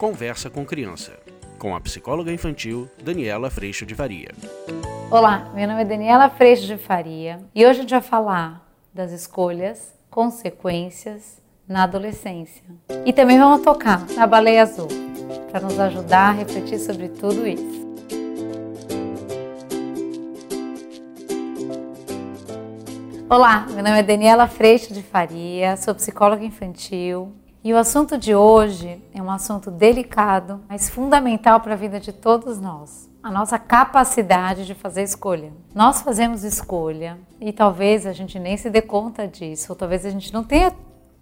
Conversa com Criança, com a psicóloga infantil Daniela Freixo de Faria. Olá, meu nome é Daniela Freixo de Faria e hoje a gente vai falar das escolhas, consequências na adolescência. E também vamos tocar na baleia azul para nos ajudar a refletir sobre tudo isso. Olá, meu nome é Daniela Freixo de Faria, sou psicóloga infantil e o assunto de hoje é um assunto delicado, mas fundamental para a vida de todos nós. A nossa capacidade de fazer escolha. Nós fazemos escolha e talvez a gente nem se dê conta disso, ou talvez a gente não tenha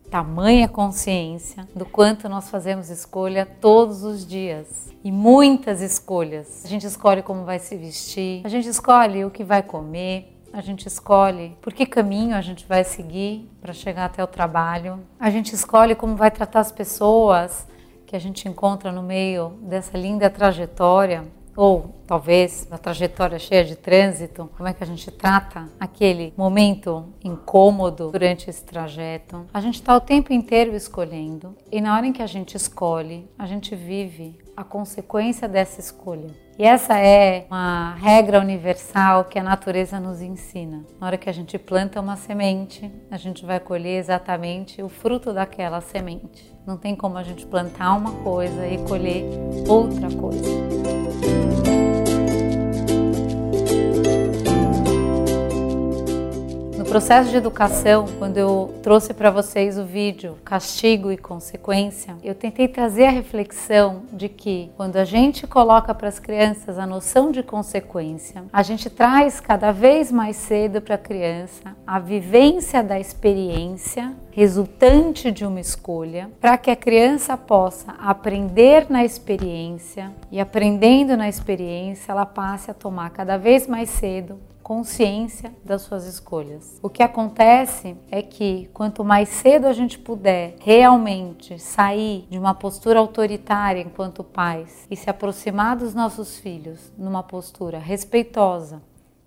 tamanha consciência do quanto nós fazemos escolha todos os dias. E muitas escolhas. A gente escolhe como vai se vestir, a gente escolhe o que vai comer, a gente escolhe por que caminho a gente vai seguir para chegar até o trabalho. A gente escolhe como vai tratar as pessoas que a gente encontra no meio dessa linda trajetória ou talvez na trajetória cheia de trânsito, como é que a gente trata aquele momento incômodo durante esse trajeto. A gente está o tempo inteiro escolhendo e na hora em que a gente escolhe, a gente vive a consequência dessa escolha. E essa é uma regra universal que a natureza nos ensina. Na hora que a gente planta uma semente, a gente vai colher exatamente o fruto daquela semente. Não tem como a gente plantar uma coisa e colher outra coisa. Processo de educação, quando eu trouxe para vocês o vídeo Castigo e Consequência, eu tentei trazer a reflexão de que quando a gente coloca para as crianças a noção de consequência, a gente traz cada vez mais cedo para a criança a vivência da experiência resultante de uma escolha, para que a criança possa aprender na experiência e aprendendo na experiência, ela passe a tomar cada vez mais cedo consciência das suas escolhas. O que acontece é que quanto mais cedo a gente puder realmente sair de uma postura autoritária enquanto pais e se aproximar dos nossos filhos numa postura respeitosa,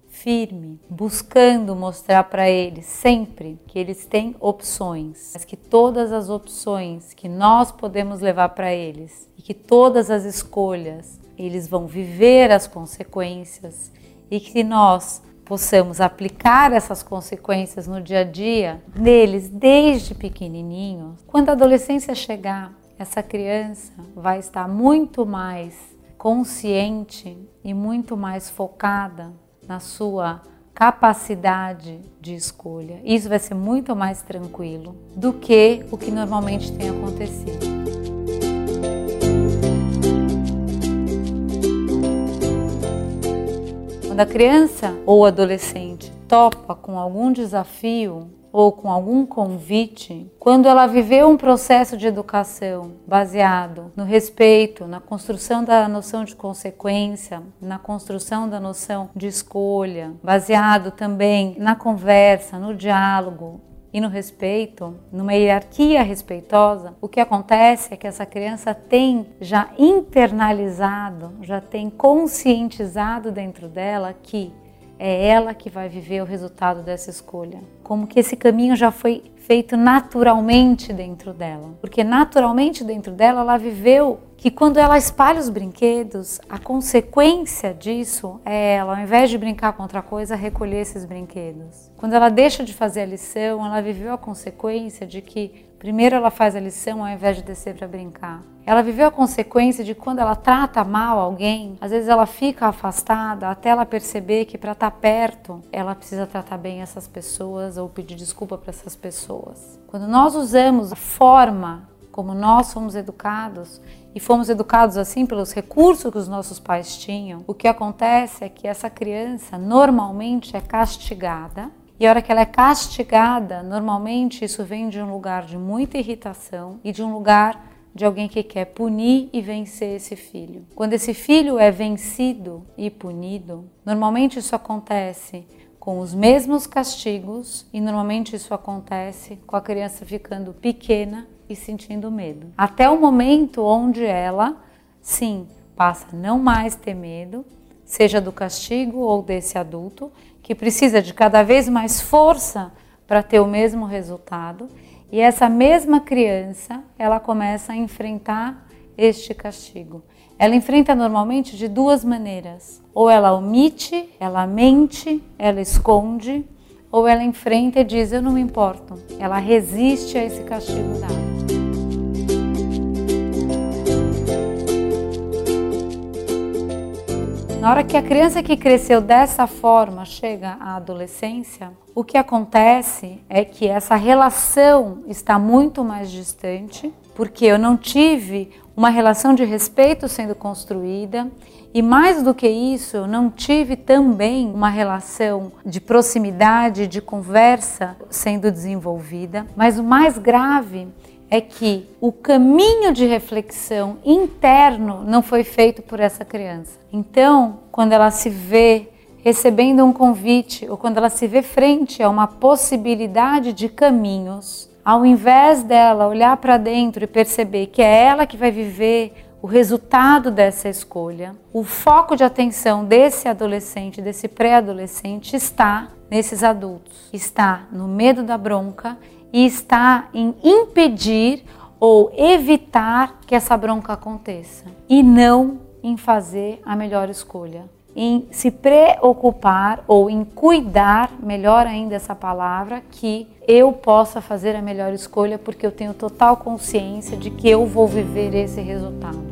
firme, buscando mostrar para eles sempre que eles têm opções, mas que todas as opções que nós podemos levar para eles e que todas as escolhas eles vão viver as consequências e que nós possamos aplicar essas consequências no dia a dia neles desde pequenininhos. Quando a adolescência chegar, essa criança vai estar muito mais consciente e muito mais focada na sua capacidade de escolha. Isso vai ser muito mais tranquilo do que o que normalmente tem acontecido. Quando a criança ou adolescente topa com algum desafio ou com algum convite, quando ela viveu um processo de educação baseado no respeito, na construção da noção de consequência, na construção da noção de escolha, baseado também na conversa, no diálogo, e no respeito, numa hierarquia respeitosa, o que acontece é que essa criança tem já internalizado, já tem conscientizado dentro dela que é ela que vai viver o resultado dessa escolha. Como que esse caminho já foi feito naturalmente dentro dela. Porque naturalmente dentro dela ela viveu que quando ela espalha os brinquedos, a consequência disso é ela, ao invés de brincar com outra coisa, recolher esses brinquedos. Quando ela deixa de fazer a lição, ela viveu a consequência de que primeiro ela faz a lição ao invés de descer para brincar. Ela viveu a consequência de quando ela trata mal alguém, às vezes ela fica afastada até ela perceber que para estar tá perto, ela precisa tratar bem essas pessoas ou pedir desculpa para essas pessoas. Quando nós usamos a forma como nós fomos educados e fomos educados assim pelos recursos que os nossos pais tinham, o que acontece é que essa criança normalmente é castigada. E a hora que ela é castigada, normalmente isso vem de um lugar de muita irritação e de um lugar de alguém que quer punir e vencer esse filho. Quando esse filho é vencido e punido, normalmente isso acontece com os mesmos castigos e normalmente isso acontece com a criança ficando pequena e sentindo medo. Até o momento onde ela, sim, passa a não mais ter medo, seja do castigo ou desse adulto, que precisa de cada vez mais força para ter o mesmo resultado. E essa mesma criança, ela começa a enfrentar este castigo. Ela enfrenta normalmente de duas maneiras: ou ela omite, ela mente, ela esconde, ou ela enfrenta e diz: Eu não me importo. Ela resiste a esse castigo dado. Na hora que a criança que cresceu dessa forma chega à adolescência, o que acontece é que essa relação está muito mais distante, porque eu não tive uma relação de respeito sendo construída e mais do que isso, eu não tive também uma relação de proximidade, de conversa sendo desenvolvida. Mas o mais grave é que o caminho de reflexão interno não foi feito por essa criança. Então, quando ela se vê recebendo um convite ou quando ela se vê frente a uma possibilidade de caminhos, ao invés dela olhar para dentro e perceber que é ela que vai viver o resultado dessa escolha, o foco de atenção desse adolescente, desse pré-adolescente, está nesses adultos, está no medo da bronca e está em impedir ou evitar que essa bronca aconteça e não em fazer a melhor escolha, em se preocupar ou em cuidar, melhor ainda essa palavra, que eu possa fazer a melhor escolha porque eu tenho total consciência de que eu vou viver esse resultado.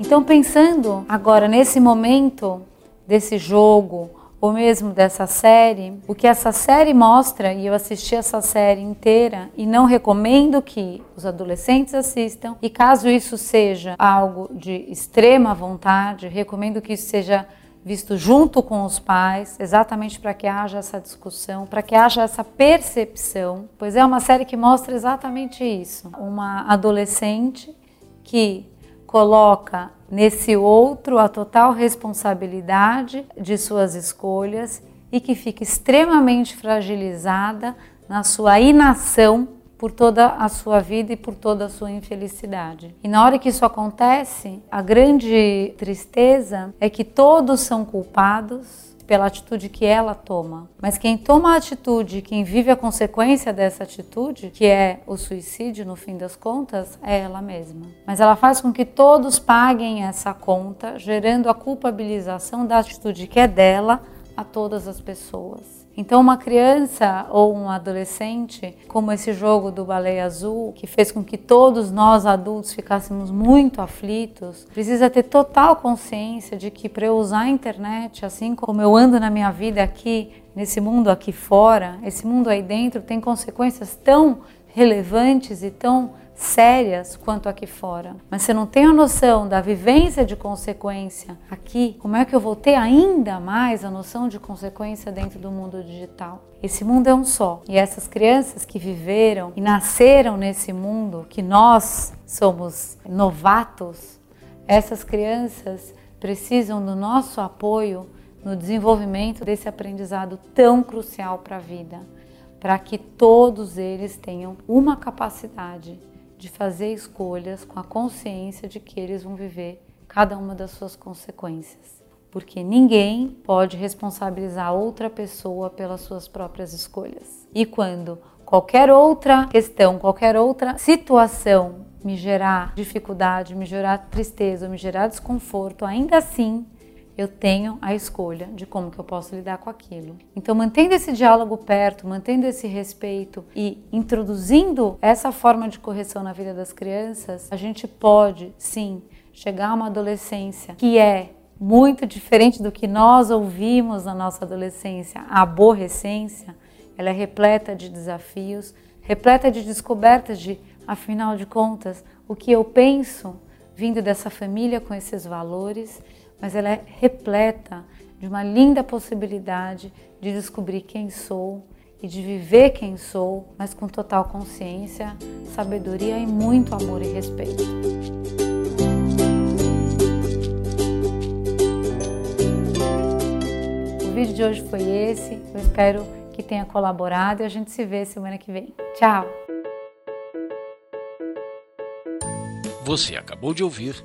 Então, pensando agora nesse momento desse jogo ou mesmo dessa série, o que essa série mostra, e eu assisti essa série inteira e não recomendo que os adolescentes assistam, e caso isso seja algo de extrema vontade, recomendo que isso seja visto junto com os pais, exatamente para que haja essa discussão, para que haja essa percepção, pois é uma série que mostra exatamente isso. Uma adolescente que coloca nesse outro a total responsabilidade de suas escolhas e que fica extremamente fragilizada na sua inação por toda a sua vida e por toda a sua infelicidade. E na hora que isso acontece, a grande tristeza é que todos são culpados pela atitude que ela toma. Mas quem toma a atitude, quem vive a consequência dessa atitude, que é o suicídio no fim das contas, é ela mesma. Mas ela faz com que todos paguem essa conta, gerando a culpabilização da atitude que é dela a todas as pessoas. Então, uma criança ou um adolescente, como esse jogo do Baleia Azul, que fez com que todos nós adultos ficássemos muito aflitos, precisa ter total consciência de que para eu usar a internet, assim como eu ando na minha vida aqui, nesse mundo aqui fora, esse mundo aí dentro tem consequências tão relevantes e tão sérias quanto aqui fora. Mas você não tem a noção da vivência de consequência aqui, como é que eu vou ter ainda mais a noção de consequência dentro do mundo digital? Esse mundo é um só. E essas crianças que viveram e nasceram nesse mundo, que nós somos novatos, essas crianças precisam do nosso apoio no desenvolvimento desse aprendizado tão crucial para a vida, para que todos eles tenham uma capacidade de fazer escolhas com a consciência de que eles vão viver cada uma das suas consequências. Porque ninguém pode responsabilizar outra pessoa pelas suas próprias escolhas. E quando qualquer outra questão, qualquer outra situação me gerar dificuldade, me gerar tristeza, me gerar desconforto, ainda assim eu tenho a escolha de como que eu posso lidar com aquilo. Então, mantendo esse diálogo perto, mantendo esse respeito e introduzindo essa forma de correção na vida das crianças, a gente pode, sim, chegar a uma adolescência que é muito diferente do que nós ouvimos na nossa adolescência, a aborrecência, ela é repleta de desafios, repleta de descobertas de, afinal de contas, o que eu penso vindo dessa família com esses valores mas ela é repleta de uma linda possibilidade de descobrir quem sou e de viver quem sou, mas com total consciência, sabedoria e muito amor e respeito. O vídeo de hoje foi esse. Eu espero que tenha colaborado e a gente se vê semana que vem. Tchau! Você acabou de ouvir